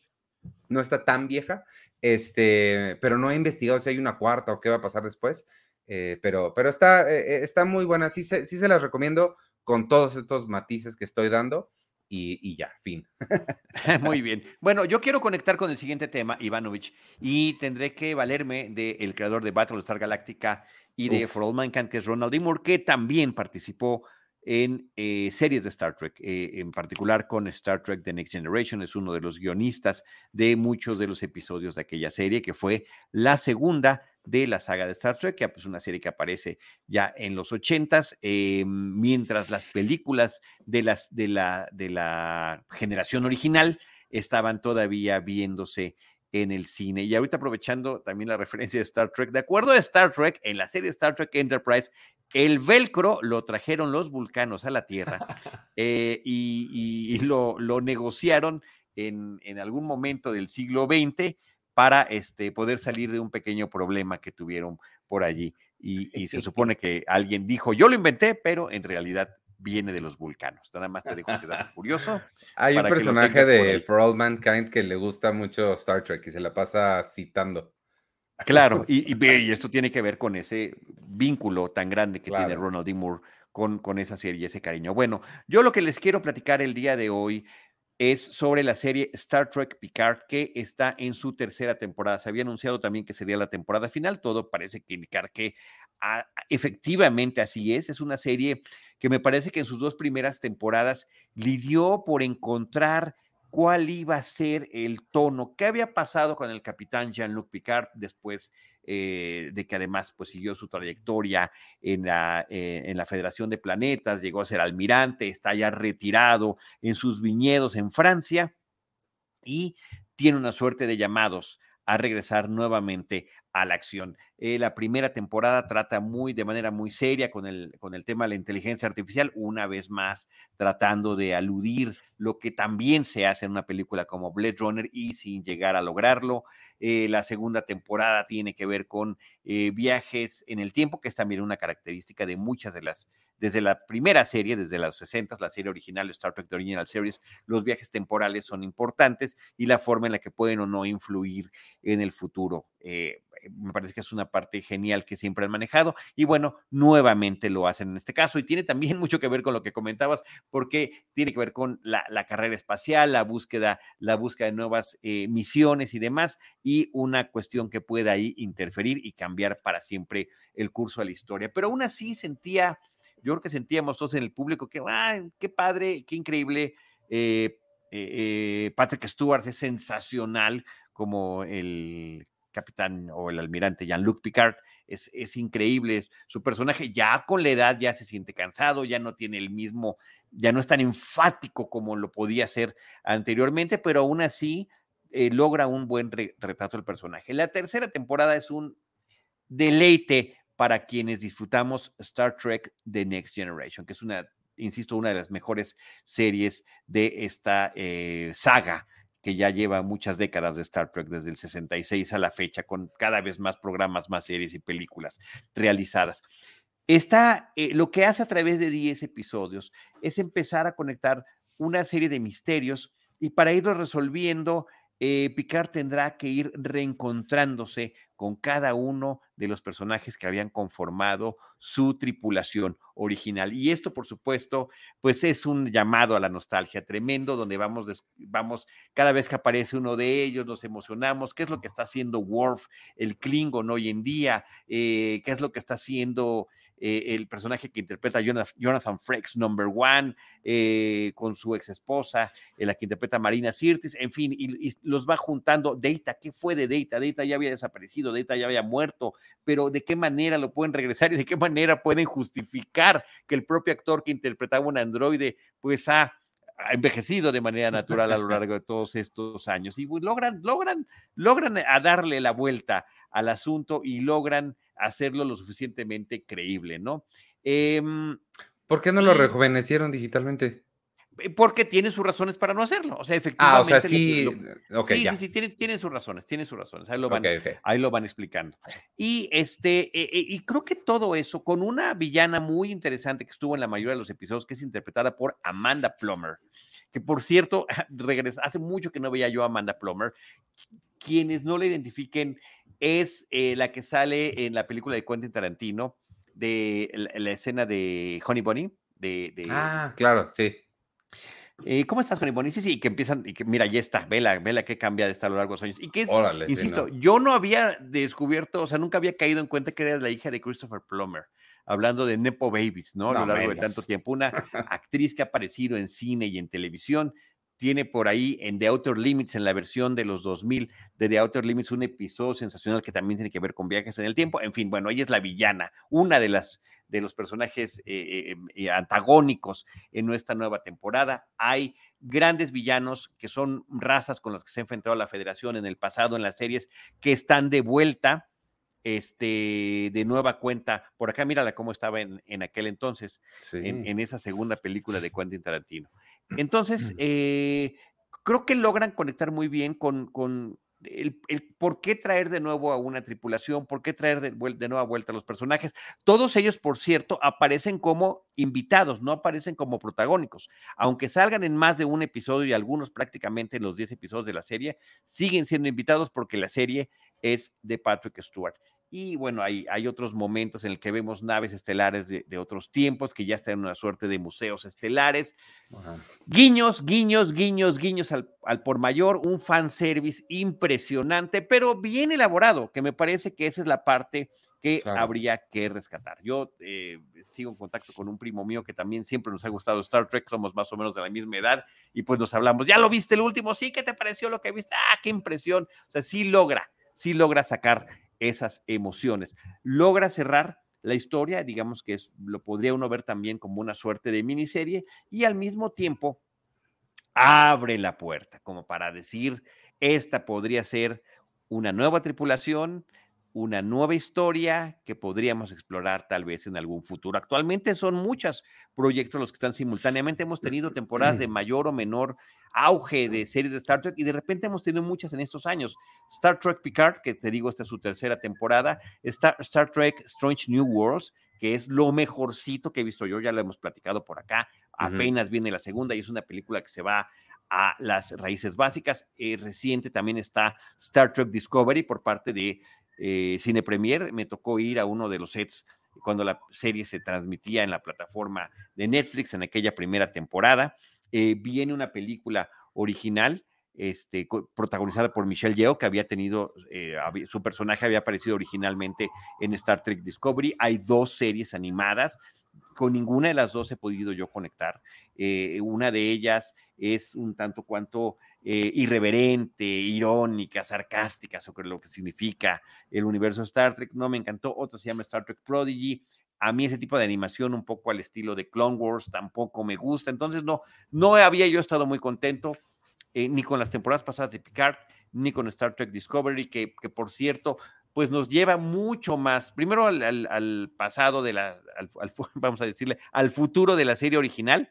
no está tan vieja, este, pero no he investigado si hay una cuarta o qué va a pasar después. eh, pero, pero está, eh, eh, está muy buena. Sí se, sí se las recomiendo con todos estos matices que estoy dando. Y, y ya, fin. Muy bien. Bueno, yo quiero conectar con el siguiente tema, Ivanovich, y tendré que valerme del creador de Battlestar Galactica y de Uf. For All Mankind, que es Ronald D. Moore, que también participó en eh, series de Star Trek, eh, en particular con Star Trek The Next Generation, es uno de los guionistas de muchos de los episodios de aquella serie, que fue la segunda de la saga de Star Trek, que es una serie que aparece ya en los ochentas, eh, mientras las películas de, las, de, la, de la generación original estaban todavía viéndose en el cine. Y ahorita aprovechando también la referencia de Star Trek, de acuerdo a Star Trek, en la serie Star Trek Enterprise, el velcro lo trajeron los vulcanos a la Tierra eh, y, y- y lo, lo negociaron en, en algún momento del siglo XX para este, poder salir de un pequeño problema que tuvieron por allí. Y, y se supone que alguien dijo, yo lo inventé, pero en realidad viene de los vulcanos. Nada más te dejo ese dato curioso. Hay un personaje de. For All Mankind que le gusta mucho Star Trek y se la pasa citando. Claro, y, y esto tiene que ver con ese vínculo tan grande que tiene. Ronald D. Moore con, con esa serie y ese cariño. Bueno, yo lo que les quiero platicar el día de hoy es sobre la serie Star Trek Picard, que está en su tercera temporada. Se había anunciado también que sería la temporada final. Todo parece que indicar que ah, efectivamente así es. Es una serie que me parece que en sus dos primeras temporadas lidió por encontrar cuál iba a ser el tono, qué había pasado con el capitán Jean-Luc Picard después eh, de que además pues siguió su trayectoria en la, eh, en la Federación de Planetas, llegó a ser almirante, está ya retirado en sus viñedos en Francia y tiene una suerte de llamados a regresar nuevamente a la acción. Eh, la primera temporada trata muy de manera muy seria con el, con el tema de la inteligencia artificial, una vez más tratando de aludir lo que también se hace en una película como Blade Runner y sin llegar a lograrlo. Eh, la segunda temporada tiene que ver con eh, viajes en el tiempo, que es también una característica de muchas de las, desde la primera serie, desde los 60, la serie original, Star Trek The Original Series, los viajes temporales son importantes y la forma en la que pueden o no influir en el futuro. Me parece que es una parte genial que siempre han manejado y bueno, nuevamente lo hacen en este caso y tiene también mucho que ver con lo que comentabas porque tiene que ver con la, carrera espacial, la búsqueda, la búsqueda de nuevas eh, misiones y demás y una cuestión que pueda ahí interferir y cambiar para siempre el curso de la historia. Pero aún así sentía, yo creo que sentíamos todos en el público que, ¡ay, qué padre, qué increíble! eh, eh, eh, Patrick Stewart es sensacional como el capitán o el almirante Jean-Luc Picard. Es, es increíble. Su personaje ya con la edad ya se siente cansado, ya no tiene el mismo, ya no es tan enfático como lo podía ser anteriormente, pero aún así eh, logra un buen re- retrato del personaje. La tercera temporada es un deleite para quienes disfrutamos Star Trek The Next Generation, que es una, insisto, una de las mejores series de esta eh, saga que ya lleva muchas décadas de Star Trek, desde el 66 a la fecha, con cada vez más programas, más series y películas realizadas. Está, eh, lo que hace a través de 10 episodios es empezar a conectar una serie de misterios y para irlo resolviendo eh, Picard tendrá que ir reencontrándose con cada uno de los personajes que habían conformado su tripulación original. Y esto, por supuesto, pues es un llamado a la nostalgia tremendo, donde vamos, vamos cada vez que aparece uno de ellos, nos emocionamos, qué es lo que está haciendo Worf, el Klingon hoy en día, eh, qué es lo que está haciendo eh, el personaje que interpreta Jonathan, Frakes, number one, eh, con su ex esposa, la que interpreta Marina Sirtis, en fin, y, los va juntando. Data, ¿qué fue de Data? Data ya había desaparecido, Data ya había muerto, pero ¿de qué manera lo pueden regresar y de qué manera pueden justificar que el propio actor que interpretaba un androide, pues ha envejecido de manera natural a lo largo de todos estos años y pues, logran, logran, logran a darle la vuelta al asunto y logran hacerlo lo suficientemente creíble, ¿no? Em, ¿Por qué no lo rejuvenecieron digitalmente? Eh, porque tiene sus razones para no hacerlo. O sea, efectivamente. Ah, o sea, sí. sí, sí, sí, tiene, sus razones, tiene sus razones. Ahí lo van, Ahí lo van explicando. Y este, e, e, y creo que todo eso con una villana muy interesante que estuvo en la mayoría de los episodios, que es interpretada por Amanda Plummer, que por cierto, regresa, hace mucho que no veía yo a Amanda Plummer. Quienes no la identifiquen, es eh, la que sale en la película de Quentin Tarantino, de la, escena de Honey Bunny. De, ah, claro, sí. Eh, ¿Cómo estás, Bunny? Sí, sí, que empiezan, y que mira, ya está, vela, vela que cambia de estar a lo largo de los años. Y que es, insisto, yo no había descubierto, o sea, nunca había caído en cuenta que era la hija de Christopher Plummer, hablando de Nepo Babies, ¿no? A lo largo de tanto tiempo. Una actriz que ha aparecido en cine y en televisión, tiene por ahí en The Outer Limits, en la versión de los 2000 de The Outer Limits, un episodio sensacional que también tiene que ver con viajes en el tiempo. En fin, bueno, ella es la villana, una de las de los personajes eh, eh, eh, antagónicos en nuestra nueva temporada. Hay grandes villanos que son razas con las que se ha enfrentado la federación en el pasado, en las series, que están de vuelta este, de nueva cuenta. Por acá, mírala cómo estaba en, en aquel entonces, en, en, esa segunda película de Quentin Tarantino. Entonces, eh, creo que logran conectar muy bien con, con el, por qué traer de nuevo a una tripulación, por qué traer de, de, nueva vuelta a los personajes. Todos ellos, por cierto, aparecen como invitados, no aparecen como protagónicos. Aunque salgan en más de un episodio y algunos prácticamente en los 10 episodios de la serie, siguen siendo invitados porque la serie es de Patrick Stewart. Y bueno, hay, hay otros momentos en el que vemos naves estelares de, otros tiempos que ya están en una suerte de museos estelares. Guiños, guiños, guiños, guiños al, por mayor, un fanservice impresionante, pero bien elaborado, que me parece que esa es la parte que habría que rescatar. Yo eh, sigo en contacto con un primo mío que también siempre nos ha gustado Star Trek, somos más o menos de la misma edad, y pues nos hablamos, ¿ya lo viste el último? Sí, ¿qué te pareció lo que viste? Ah, qué impresión. O sea, sí logra, sí logra sacar esas emociones. Logra cerrar la historia, digamos que es, lo podría uno ver también como una suerte de miniserie y al mismo tiempo abre la puerta como para decir, esta podría ser una nueva tripulación, una nueva historia que podríamos explorar tal vez en algún futuro. Actualmente son muchos proyectos los que están simultáneamente. Hemos tenido temporadas de mayor o menor auge de series de Star Trek y de repente hemos tenido muchas en estos años. Star Trek Picard, que te digo, esta es su tercera temporada. Star, Star Trek Strange New Worlds, que es lo mejorcito que he visto yo, ya lo hemos platicado por acá. Apenas viene la segunda y es una película que se va a las raíces básicas. Eh, reciente también está Star Trek Discovery por parte de eh, Cine Premier, me tocó ir a uno de los sets cuando la serie se transmitía en la plataforma de Netflix en aquella primera temporada. Eh, viene una película original este, protagonizada por Michelle Yeoh, que había tenido, eh, su personaje había aparecido originalmente en Star Trek Discovery. Hay dos series animadas, con ninguna de las dos he podido yo conectar. una de ellas es un tanto cuanto eh, irreverente, irónica, sarcástica sobre lo que significa el universo Star Trek. No me encantó. Otro se llama Star Trek Prodigy. A mí ese tipo de animación un poco al estilo de Clone Wars tampoco me gusta. Entonces no, no había yo estado muy contento eh, ni con las temporadas pasadas de Picard, ni con Star Trek Discovery, que por cierto pues nos lleva mucho más, primero al, pasado de la, vamos a decirle, al futuro de la serie original,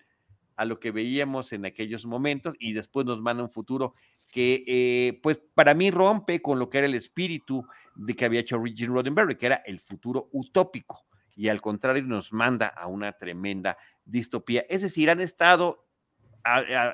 a lo que veíamos en aquellos momentos, y después nos manda un futuro que, eh, pues, para mí rompe con lo que era el espíritu de que había hecho Gene Roddenberry, que era el futuro utópico, y al contrario nos manda a una tremenda distopía. Es decir, han estado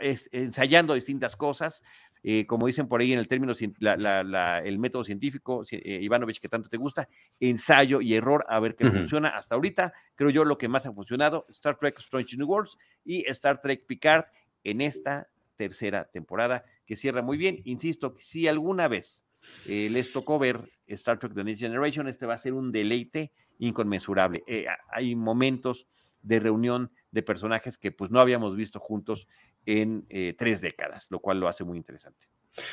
es- ensayando distintas cosas, eh, como dicen por ahí en el término, cien- la- la- la- el método científico, ci- eh, Ivanovich, que tanto te gusta, ensayo y error, a ver qué funciona. Hasta ahorita, creo yo, lo que más ha funcionado, Star Trek Strange New Worlds y Star Trek Picard en esta tercera temporada, que cierra muy bien. Insisto, si alguna vez eh, les tocó ver Star Trek The Next Generation, este va a ser un deleite inconmensurable. Eh, hay momentos de reunión de personajes que pues no habíamos visto juntos en eh, tres décadas, lo cual lo hace muy interesante.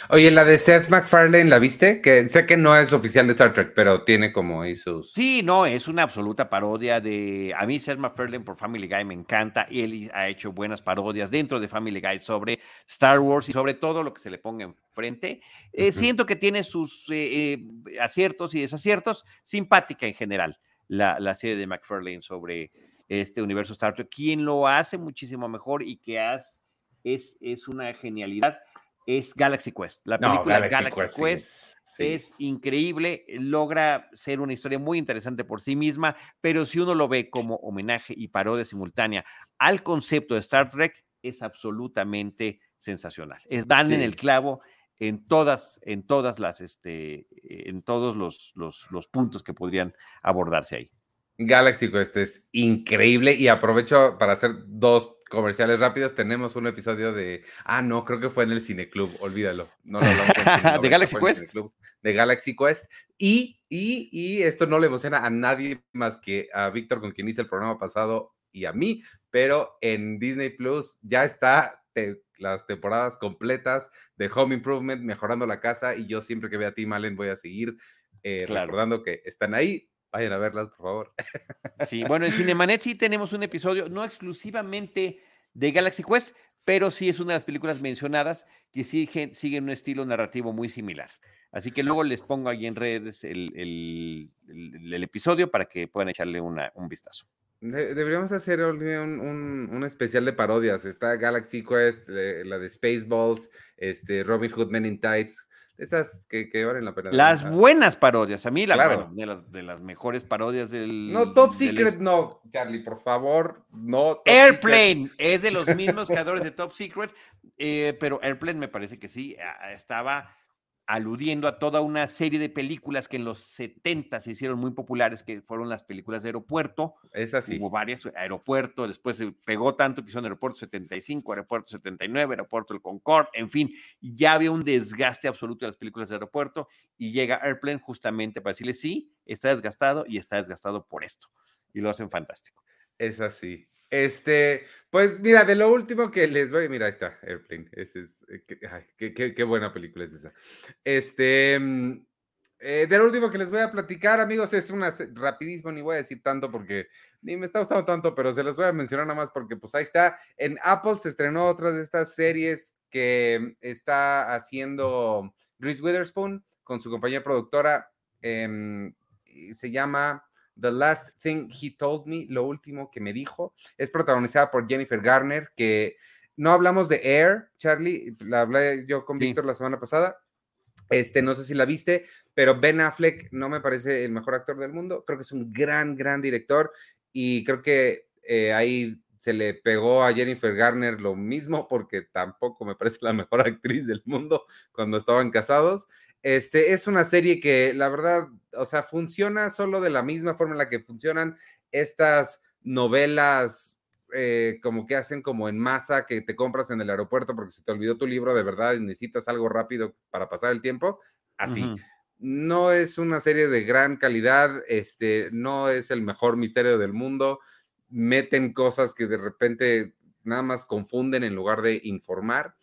Oye, la de Seth MacFarlane, ¿la viste? Que sé que no es oficial de Star Trek, pero tiene como ahí sus. Sí, no, es una absoluta parodia de. A mí, Seth MacFarlane por Family Guy me encanta. Él ha hecho buenas parodias dentro de Family Guy sobre Star Wars y sobre todo lo que se le ponga enfrente. Eh. Siento que tiene sus eh, eh, aciertos y desaciertos. Simpática en general la, la serie de MacFarlane sobre este universo Star Trek. Quien lo hace muchísimo mejor y que haz- es, es una genialidad es Galaxy Quest. La No, película Galaxy, Quest, es- sí. es increíble, logra ser una historia muy interesante por sí misma, pero si uno lo ve como homenaje y parodia simultánea al concepto de Star Trek, es absolutamente sensacional. Es dan en el clavo en todas, en todas las, este, en todos los, los, los puntos que podrían abordarse ahí. Galaxy Quest es increíble y aprovecho para hacer dos comerciales rápidos. Tenemos un episodio de. Ah, no, creo que fue en el Cineclub, olvídalo. No lo hablamos ¿De Galaxy Quest? De Galaxy Quest. Y, y, y esto no le emociona a nadie más que a Víctor, con quien hice el programa pasado, y a mí, pero en Disney Plus ya está te- las temporadas completas de Home Improvement, mejorando la casa, y yo siempre que vea a Tim Allen voy a seguir eh, Claro. recordando que están ahí. Vayan a verlas, por favor. Sí, bueno, en Cinemanet sí tenemos un episodio, no exclusivamente de Galaxy Quest, pero sí es una de las películas mencionadas que sigue, siguen un estilo narrativo muy similar. Así que luego les pongo ahí en redes el, el- el- el episodio para que puedan echarle una- un vistazo. De- deberíamos hacer un, un- un especial de parodias. Está Galaxy Quest, eh, la de Spaceballs, este, Robin Hood Men in Tights, esas que, que valen la pena. Las Ah, buenas parodias, a mí la, Claro. bueno, de, las, de las mejores parodias del... No, Top del Secret, no, Charlie, por favor, no. Top Secret. Airplane es de los mismos creadores de Top Secret, eh, pero Airplane me parece que sí, estaba aludiendo a toda una serie de películas que en los 70 se hicieron muy populares, que fueron las películas de aeropuerto. Es así. Hubo varias, aeropuerto, después se pegó tanto que son aeropuerto 75, aeropuerto 79, aeropuerto El Concorde, en fin, ya había un desgaste absoluto de las películas de aeropuerto y llega Airplane justamente para decirle, sí, está desgastado y está desgastado por esto. Y lo hacen fantástico. Es así. Este, pues mira, de lo último que les voy, mira, ahí está, Airplane. Ese es, eh, qué, qué- qué- buena película es esa. Este, mm, eh, de lo último que les voy a platicar, amigos, es una rapidísimo, ni voy a decir tanto porque ni me está gustando tanto, pero se los voy a mencionar nada más porque pues ahí está. En Apple se estrenó otra de estas series que está haciendo Reese Witherspoon con su compañía productora. em, se llama The Last Thing He Told Me, lo último que me dijo. Es protagonizada por Jennifer Garner, que no hablamos de Air, Charlie, la hablé yo con Sí. Víctor la semana pasada. Este, no sé si la viste, pero Ben Affleck no me parece el mejor actor del mundo. Creo que es un gran, gran director y creo que eh, ahí se le pegó a Jennifer Garner lo mismo porque tampoco me parece la mejor actriz del mundo cuando estaban casados. Este es una serie que la verdad, o sea, funciona solo de la misma forma en la que funcionan estas novelas eh, como que hacen como en masa que te compras en el aeropuerto porque se te olvidó tu libro de verdad y necesitas algo rápido para pasar el tiempo. Así. No es una serie de gran calidad, este, no es el mejor misterio del mundo. Meten cosas que de repente nada más confunden en lugar de informar,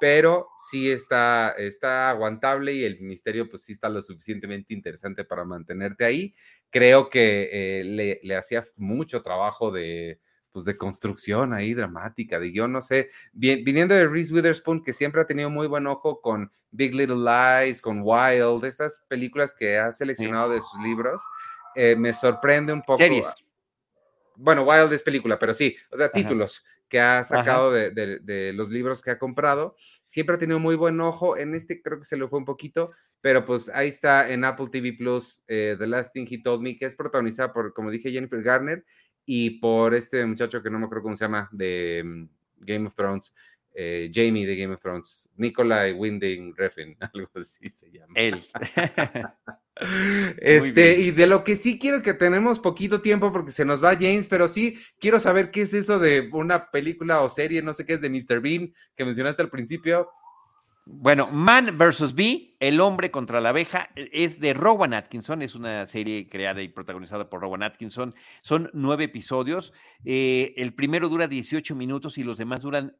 pero sí está, está aguantable y el misterio pues sí está lo suficientemente interesante para mantenerte ahí. Creo que eh, le, le hacía mucho trabajo de, pues de construcción ahí dramática, de yo no sé, bien, viniendo de Reese Witherspoon, que siempre ha tenido muy buen ojo con Big Little Lies, con Wild, estas películas que ha seleccionado de sus libros, eh, me sorprende un poco. Series. Bueno, Wild es película, pero sí, o sea, Ajá. Que ha sacado de, de- de los libros que ha comprado. Siempre ha tenido muy buen ojo. En este creo que se le fue un poquito, pero pues ahí está en Apple TV Plus, eh, The Last Thing He Told Me, que es protagonizada por, como dije, Jennifer Garner y por este muchacho que no me acuerdo cómo se llama, de mm, Game of Thrones, eh, Jamie de Game of Thrones, Nikolai Winding Refn, algo así se llama. Él. Este, y de lo que sí quiero que tenemos poquito tiempo porque se nos va James, pero sí quiero saber qué es eso de una película o serie, no sé qué es de Mr. Bean que mencionaste al principio. Bueno, Man vs. Bee, El hombre contra la abeja, es de Rowan Atkinson, es una serie creada y protagonizada por Rowan Atkinson. Son nueve episodios. eh, el primero dura 18 minutos y los demás duran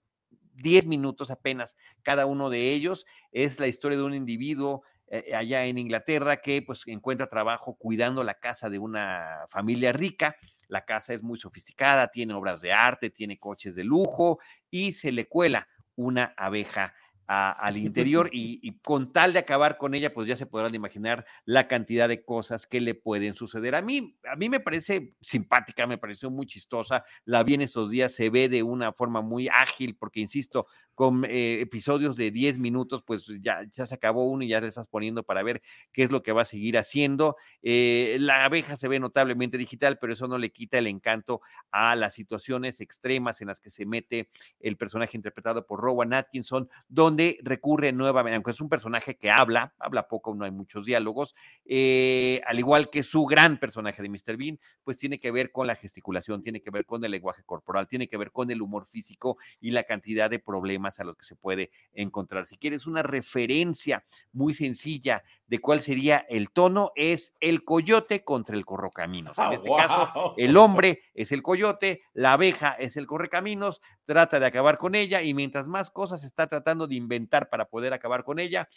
10 minutos apenas. Cada uno de ellos es la historia de un individuo eh, allá en Inglaterra que pues encuentra trabajo cuidando la casa de una familia rica. La casa es muy sofisticada, tiene obras de arte, tiene coches de lujo y se le cuela una abeja a- al interior y, y con tal de acabar con ella, pues ya se podrán imaginar la cantidad de cosas que le pueden suceder. A mí, a mí me parece simpática, me pareció muy chistosa, la vi en esos días, se ve de una forma muy ágil, porque insisto, con eh, episodios de 10 minutos, pues ya, ya se acabó uno y ya le estás poniendo para ver qué es lo que va a seguir haciendo. Eh, la abeja se ve notablemente digital, pero eso no le quita el encanto a las situaciones extremas en las que se mete el personaje interpretado por Rowan Atkinson, donde recurre nuevamente, aunque es un personaje que habla, habla poco, no hay muchos diálogos, eh, al igual que su gran personaje de Mr. Bean, pues tiene que ver con la gesticulación, tiene que ver con el lenguaje corporal, tiene que ver con el humor físico y la cantidad de problemas a los que se puede encontrar. Si quieres una referencia muy sencilla de cuál sería el tono, es el coyote contra el corrocaminos. En este caso, el hombre es el coyote, la abeja es el correcaminos, trata de acabar con ella y mientras más cosas está tratando de inventar para poder acabar con ella,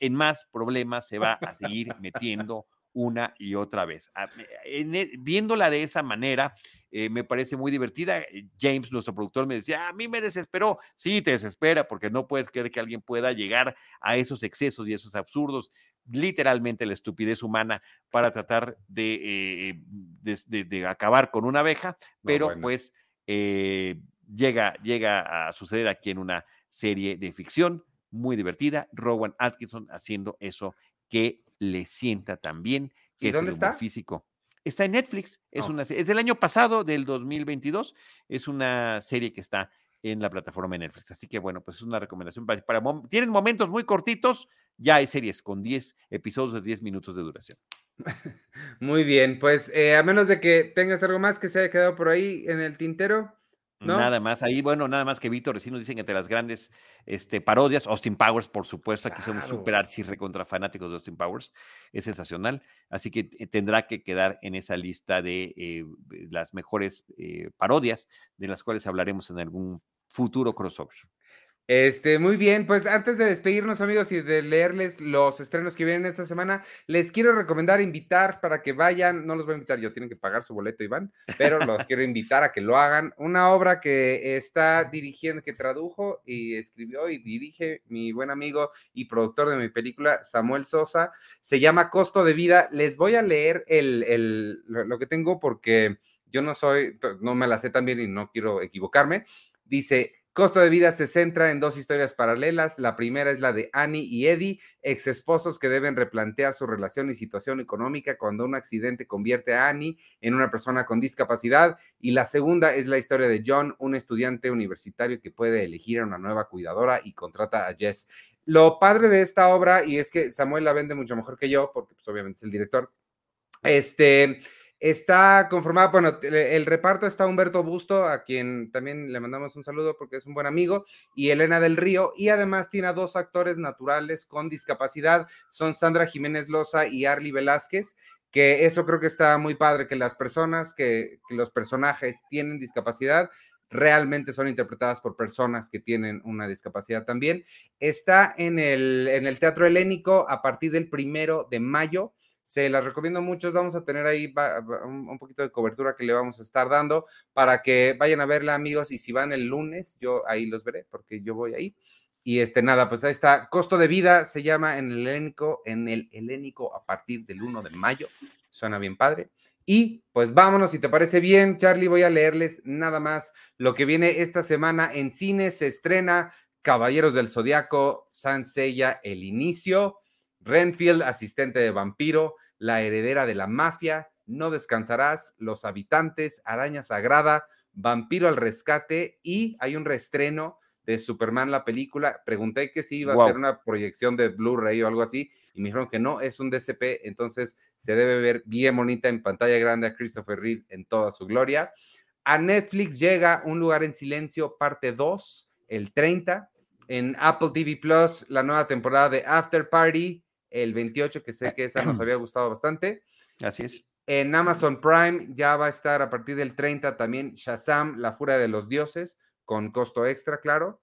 en más problemas se va a seguir metiendo una y otra vez. A- en e- viéndola de esa manera, eh, me parece muy divertida. Eh, James, nuestro productor, me decía, a mí me desesperó. Sí, te desespera porque no puedes creer que alguien pueda llegar a esos excesos y esos absurdos, literalmente la estupidez humana para tratar de, eh, de- de- de acabar con una abeja, No, pero bueno. pues eh, llega, llega a suceder aquí en una serie de ficción muy divertida. Rowan Atkinson haciendo eso que le sienta ¿Y que es dónde el humor está? físico. Está en Netflix, es, Oh. una, es del año pasado, del 2022, es una serie que está en la plataforma de Netflix. Así que bueno, pues es una recomendación para, tienen momentos muy cortitos, ya hay series con 10 episodios de 10 minutos de duración. Muy bien, pues eh, a menos de que tengas algo más que se haya quedado por ahí en el tintero. ¿No? Nada más, ahí, bueno, nada más que Víctor recién nos dicen entre las grandes este, parodias, Austin Powers, por supuesto, aquí somos Claro. súper archi recontra fanáticos de Austin Powers, es sensacional, así que tendrá que quedar en esa lista de eh, las mejores eh, parodias, de las cuales hablaremos en algún futuro crossover. Este, muy bien, pues antes de despedirnos, amigos, y de leerles los estrenos que vienen esta semana, les quiero recomendar, invitar para que vayan, no los voy a invitar yo, tienen que pagar su boleto, Iván, pero los quiero invitar a que lo hagan. Una obra que está dirigiendo, que tradujo y escribió y dirige mi buen amigo y productor de mi película, Samuel Sosa, se llama Costo de Vida. Les voy a leer el, el- lo, lo que tengo porque yo no soy, no me la sé tan bien y no quiero equivocarme. Dice, Costo de vida se centra en dos historias paralelas. La primera es la de Annie y Eddie, ex esposos que deben replantear su relación y situación económica cuando un accidente convierte a Annie en una persona con discapacidad. Y la segunda es la historia de John, un estudiante universitario que puede elegir a una nueva cuidadora y contrata a Jess. Lo padre de esta obra, y es que Samuel la vende mucho mejor que yo, porque pues, obviamente es el director, este, Está conformada, bueno, el reparto está Humberto Busto, a quien también le mandamos un saludo porque es un buen amigo, y Elena del Río, y además tiene a dos actores naturales con discapacidad, son Sandra Jiménez Loza y Arly Velázquez, que eso creo que está muy padre, que las personas, que, que los personajes tienen discapacidad, realmente son interpretadas por personas que tienen una discapacidad también. Está en el, en el Teatro Helénico a partir del primero de mayo Se las recomiendo mucho. Vamos a tener ahí un poquito de cobertura que le vamos a estar dando para que vayan a verla, amigos. Y si van el lunes, yo ahí los veré porque yo voy ahí. Y este, nada, pues ahí está. Costo de vida se llama en el helénico, en el helénico a partir del 1 de mayo. Suena bien padre. Y pues vámonos, si te parece bien, Charlie, voy a leerles nada más lo que viene esta semana en cine. Se estrena Caballeros del Zodiaco, Sansella, El Inicio, Renfield, asistente de vampiro, La heredera de la mafia, No descansarás, Los habitantes, Araña Sagrada, Vampiro al rescate y hay un reestreno de Superman la película. Pregunté que si iba a ser una proyección de Blu-ray o algo así y me dijeron que no, es un DCP, entonces se debe ver bien bonita en pantalla grande a Christopher Reeve en toda su gloria. A Netflix llega Un lugar en silencio, parte 2, el 30. En Apple TV Plus, la nueva temporada de After Party, el 28, que sé que esa nos había gustado bastante. Así es. En Amazon Prime ya va a estar a partir del 30 también Shazam, La Furia de los Dioses, con costo extra, claro.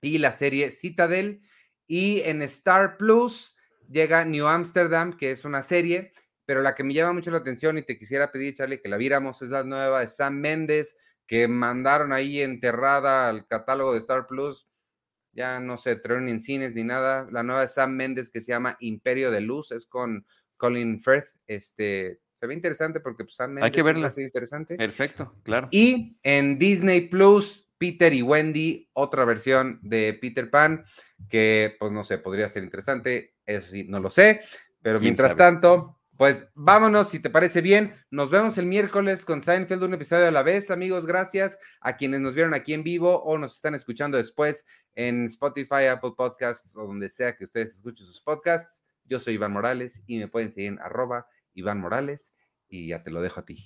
Y la serie Citadel. Y en Star Plus llega New Amsterdam, que es una serie, pero la que me llama mucho la atención y te quisiera pedir, Charlie, que la viéramos, es la nueva de Sam Méndez, que mandaron ahí enterrada al catálogo de Star Plus. Ya no se trajeron ni en cines ni nada. La nueva de Sam Méndez que se llama Imperio de Luz, es con Colin Firth. Este, se ve interesante porque pues, Sam Méndez Hay que verla. interesante. Perfecto, claro. Y en Disney Plus, Peter y Wendy, otra versión de Peter Pan, que pues no sé, podría ser interesante, eso sí, no lo sé, pero ¿Quién mientras sabe? tanto, pues vámonos, si te parece bien, nos vemos el miércoles con Seinfeld, un episodio a la vez, amigos, gracias a quienes nos vieron aquí en vivo o nos están escuchando después en Spotify, Apple Podcasts o donde sea que ustedes escuchen sus podcasts. Yo soy Iván Morales y me pueden seguir en arroba Iván Morales y ya te lo dejo a ti.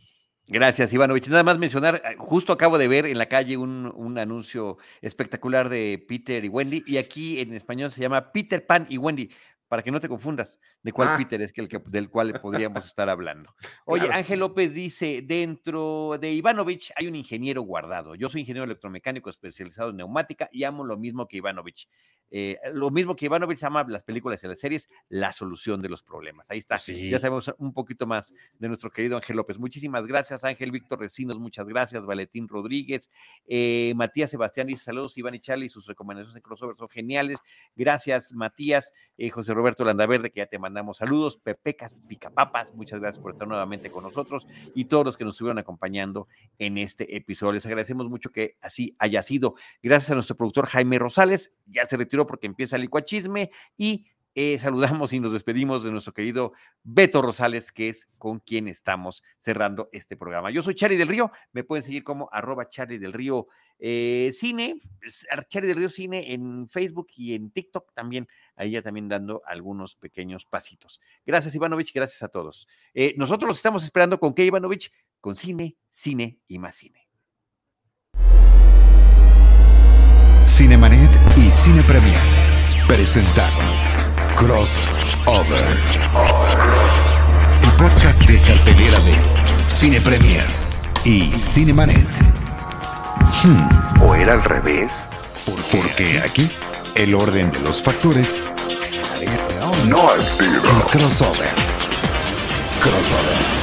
Gracias, Ivanovich. Nada más mencionar, eh, justo acabo de ver en la calle un, un anuncio espectacular de Peter y Wendy, y aquí en español se llama Peter Pan y Wendy, para que no te confundas de cuál Ah. Peter es que el que, del cual podríamos estar hablando. Oye, Claro. Ángel López dice, dentro de Ivanovich hay un ingeniero guardado. Yo soy ingeniero electromecánico especializado en neumática y amo lo mismo que Ivanovich. Eh, lo mismo que Ivanovich ama las películas y las series, la solución de los problemas. Ahí está. Sí. Ya sabemos un poquito más de nuestro querido Ángel López. Muchísimas gracias, Ángel Víctor Recinos, muchas gracias, Valentín Rodríguez, eh, Matías Sebastián dice saludos, Iván y Charlie, sus recomendaciones de crossover son geniales. Gracias, Matías, eh, José Roberto Landaverde, que ya te mandamos saludos, Pepecas Picapapas, muchas gracias por estar nuevamente con nosotros y todos los que nos estuvieron acompañando en este episodio. Les agradecemos mucho que así haya sido. Gracias a nuestro productor Jaime Rosales, ya se retiró porque empieza el licuachisme y eh, saludamos y nos despedimos de nuestro querido Beto Rosales, que es con quien estamos cerrando este programa. Yo soy Charlie del Río, me pueden seguir como arroba Charlie del Río eh, Cine, es Ar- Charlie del Río Cine en Facebook y en TikTok también, ahí ya también dando algunos pequeños pasitos. Gracias Ivanovich, gracias a todos. Eh, nosotros los estamos esperando con qué Ivanovich, con cine, cine y más cine. Cinemanet Cine Premier presentaron Crossover. El podcast de cartelera de Cine Premier y Cinemanet. Hmm, ¿O era al revés? porque aquí el orden de los factores No tiro. en Crossover. Crossover.